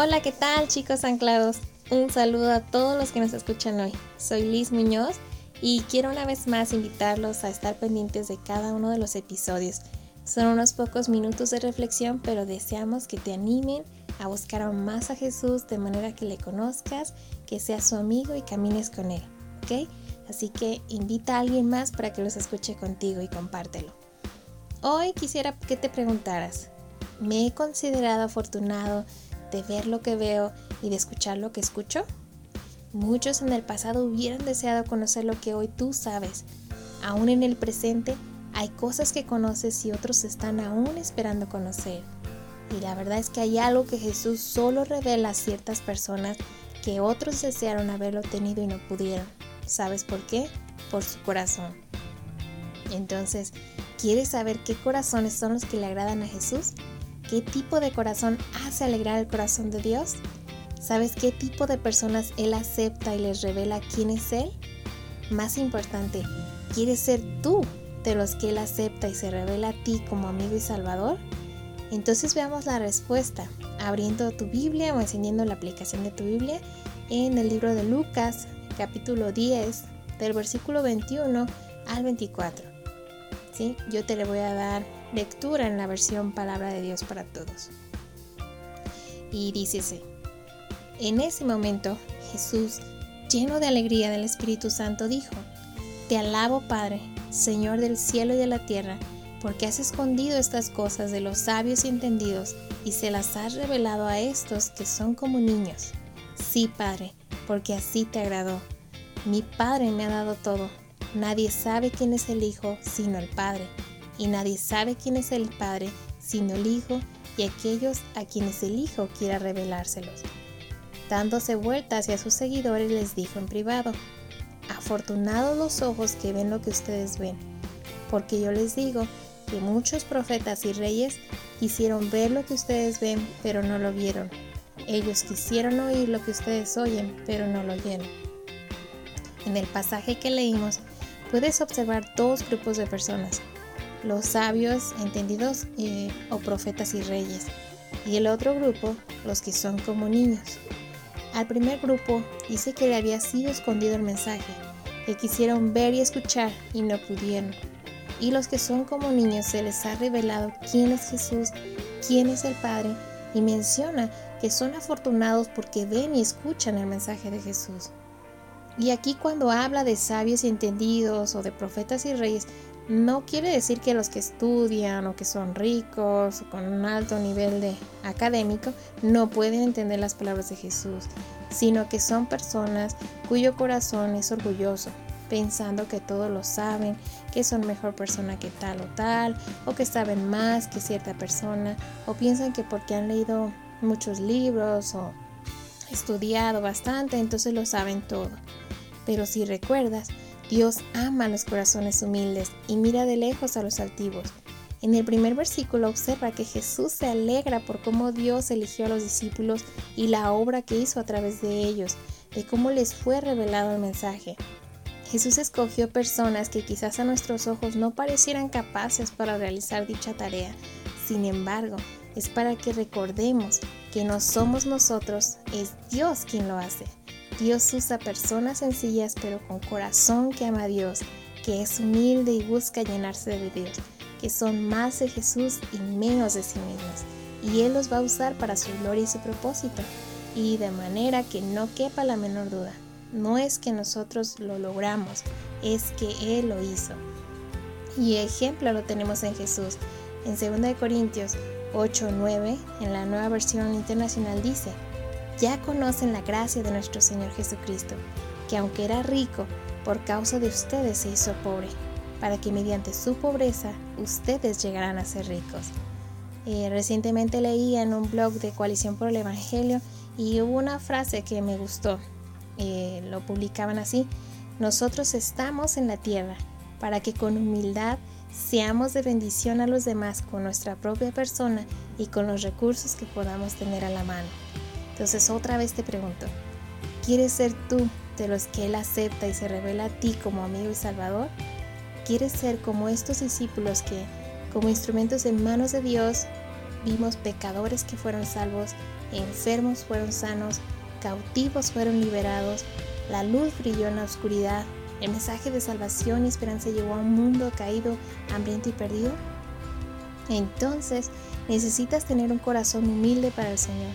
Hola, ¿qué tal chicos anclados? Un saludo a todos los que nos escuchan hoy. Soy Liz Muñoz y quiero una vez más invitarlos a estar pendientes de cada uno de los episodios. Son unos pocos minutos de reflexión, pero deseamos que te animen a buscar aún más a Jesús de manera que le conozcas, que seas su amigo y camines con él. ¿Ok? Así que invita a alguien más para que los escuche contigo y compártelo. Hoy quisiera que te preguntaras, ¿me he considerado afortunado de ver lo que veo y de escuchar lo que escucho? Muchos en el pasado hubieran deseado conocer lo que hoy tú sabes. Aún en el presente hay cosas que conoces y otros están aún esperando conocer. Y la verdad es que hay algo que Jesús solo revela a ciertas personas que otros desearon haberlo tenido y no pudieron. ¿Sabes por qué? Por su corazón. Entonces, ¿quieres saber qué corazones son los que le agradan a Jesús? ¿Qué tipo de corazón hace alegrar el corazón de Dios? ¿Sabes qué tipo de personas Él acepta y les revela quién es Él? Más importante, ¿quieres ser tú de los que Él acepta y se revela a ti como amigo y salvador? Entonces veamos la respuesta, abriendo tu Biblia o encendiendo la aplicación de tu Biblia en el libro de Lucas, capítulo 10, del versículo 21 al 24. ¿Sí? Yo te le voy a dar lectura en la versión Palabra de Dios para Todos. Y dícese, en ese momento Jesús, lleno de alegría del Espíritu Santo, dijo, Te alabo Padre, Señor del cielo y de la tierra, porque has escondido estas cosas de los sabios y entendidos y se las has revelado a estos que son como niños. Sí, Padre, porque así te agradó. Mi Padre me ha dado todo. Nadie sabe quién es el Hijo sino el Padre y nadie sabe quién es el Padre sino el Hijo y aquellos a quienes el Hijo quiera revelárselos. Dándose vuelta hacia sus seguidores les dijo en privado, Afortunados los ojos que ven lo que ustedes ven, porque yo les digo que muchos profetas y reyes quisieron ver lo que ustedes ven, pero no lo vieron. Ellos quisieron oír lo que ustedes oyen, pero no lo oyeron. En el pasaje que leímos, puedes observar dos grupos de personas los sabios entendidos o profetas y reyes, y el otro grupo, los que son como niños. Al primer grupo dice que le había sido escondido el mensaje, que quisieron ver y escuchar y no pudieron. Y los que son como niños se les ha revelado quién es Jesús, quién es el Padre, y menciona que son afortunados porque ven y escuchan el mensaje de Jesús. Y aquí cuando habla de sabios y entendidos o de profetas y reyes, no quiere decir que los que estudian o que son ricos o con un alto nivel de académico no pueden entender las palabras de Jesús, sino que son personas cuyo corazón es orgulloso, pensando que todos lo saben, que son mejor persona que tal o tal, o que saben más que cierta persona, o piensan que porque han leído muchos libros o estudiado bastante, entonces lo saben todo. Pero si recuerdas, Dios ama los corazones humildes y mira de lejos a los altivos. En el primer versículo observa que Jesús se alegra por cómo Dios eligió a los discípulos y la obra que hizo a través de ellos, de cómo les fue revelado el mensaje. Jesús escogió personas que quizás a nuestros ojos no parecieran capaces para realizar dicha tarea. Sin embargo, es para que recordemos que no somos nosotros, es Dios quien lo hace. Dios usa personas sencillas pero con corazón que ama a Dios, que es humilde y busca llenarse de Dios, que son más de Jesús y menos de sí mismos. Y Él los va a usar para su gloria y su propósito. Y de manera que no quepa la menor duda. No es que nosotros lo logramos, es que Él lo hizo. Y ejemplo lo tenemos en Jesús. En 2 Corintios 8:9, en la nueva versión internacional dice, ya conocen la gracia de nuestro Señor Jesucristo, que aunque era rico, por causa de ustedes se hizo pobre, para que mediante su pobreza ustedes llegaran a ser ricos. Eh, recientemente leí en un blog de Coalición por el Evangelio y hubo una frase que me gustó. Eh, lo publicaban así, nosotros estamos en la tierra para que con humildad seamos de bendición a los demás con nuestra propia persona y con los recursos que podamos tener a la mano. Entonces otra vez te pregunto, ¿quieres ser tú de los que Él acepta y se revela a ti como amigo y salvador? ¿Quieres ser como estos discípulos que, como instrumentos en manos de Dios, vimos pecadores que fueron salvos, enfermos fueron sanos, cautivos fueron liberados, la luz brilló en la oscuridad, el mensaje de salvación y esperanza llegó a un mundo caído, hambriento y perdido. Entonces necesitas tener un corazón humilde para el Señor,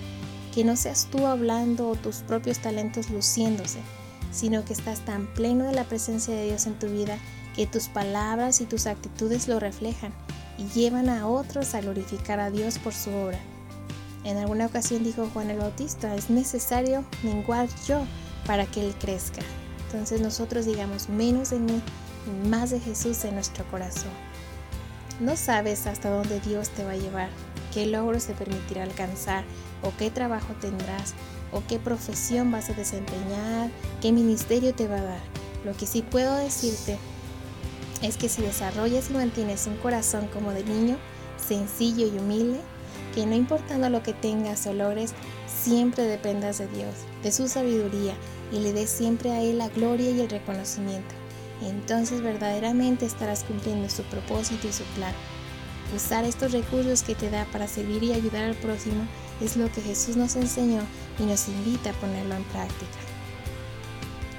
que no seas tú hablando o tus propios talentos luciéndose, sino que estás tan pleno de la presencia de Dios en tu vida que tus palabras y tus actitudes lo reflejan y llevan a otros a glorificar a Dios por su obra. En alguna ocasión dijo Juan el Bautista, es necesario menguar yo para que Él crezca. Entonces nosotros digamos menos de mí y más de Jesús en nuestro corazón. No sabes hasta dónde Dios te va a llevar, qué logros te permitirá alcanzar o qué trabajo tendrás o qué profesión vas a desempeñar, qué ministerio te va a dar. Lo que sí puedo decirte es que si desarrollas y mantienes un corazón como de niño, sencillo y humilde, que no importando lo que tengas o logres, siempre dependas de Dios, de su sabiduría y le des siempre a Él la gloria y el reconocimiento. Entonces verdaderamente estarás cumpliendo su propósito y su plan. Usar estos recursos que te da para servir y ayudar al prójimo es lo que Jesús nos enseñó y nos invita a ponerlo en práctica.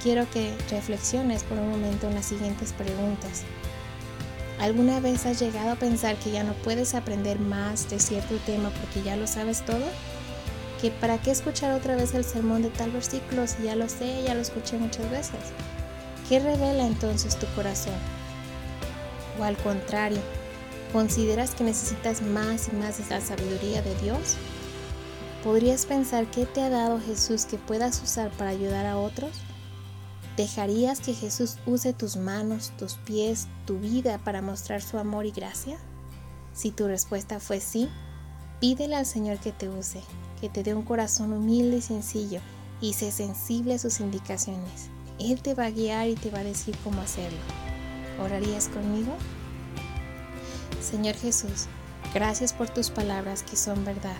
Quiero que reflexiones por un momento en las siguientes preguntas. ¿Alguna vez has llegado a pensar que ya no puedes aprender más de cierto tema porque ya lo sabes todo? ¿Que para qué escuchar otra vez el sermón de tal versículo si ya lo sé, ya lo escuché muchas veces? ¿Qué revela entonces tu corazón? O al contrario, ¿consideras que necesitas más y más de la sabiduría de Dios? ¿Podrías pensar qué te ha dado Jesús que puedas usar para ayudar a otros? ¿Dejarías que Jesús use tus manos, tus pies, tu vida para mostrar su amor y gracia? Si tu respuesta fue sí, pídele al Señor que te use, que te dé un corazón humilde y sencillo y sé sensible a sus indicaciones. Él te va a guiar y te va a decir cómo hacerlo. ¿Orarías conmigo? Señor Jesús, gracias por tus palabras que son verdad.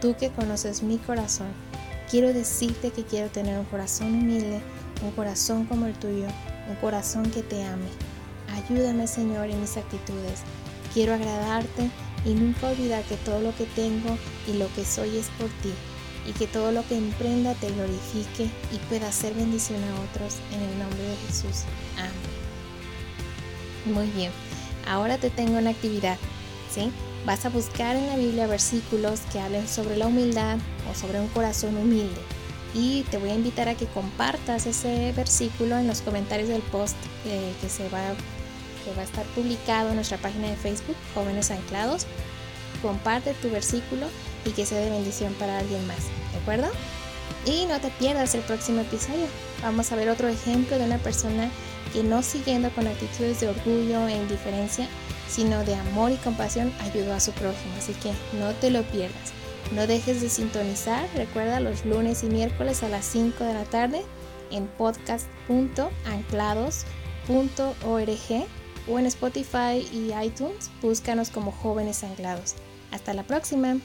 Tú que conoces mi corazón, quiero decirte que quiero tener un corazón humilde un corazón como el tuyo, un corazón que te ame. Ayúdame, Señor, en mis actitudes. Quiero agradarte y nunca olvidar que todo lo que tengo y lo que soy es por ti y que todo lo que emprenda te glorifique y pueda hacer bendición a otros en el nombre de Jesús. Amén. Muy bien, ahora te tengo una actividad, ¿sí? Vas a buscar en la Biblia versículos que hablen sobre la humildad o sobre un corazón humilde y te voy a invitar a que compartas ese versículo en los comentarios del post eh, que se va va a estar publicado en nuestra página de Facebook Jóvenes Anclados. Comparte tu versículo y que sea de bendición para alguien más, ¿de acuerdo? Y no te pierdas el próximo episodio. Vamos a ver otro ejemplo de una persona que no siguiendo con actitudes de orgullo e indiferencia, sino de amor y compasión ayudó a su prójimo. Así que no te lo pierdas. No dejes de sintonizar, recuerda los lunes y miércoles a las 5 de la tarde en podcast.anclados.org o en Spotify y iTunes, búscanos como jóvenes anclados. Hasta la próxima.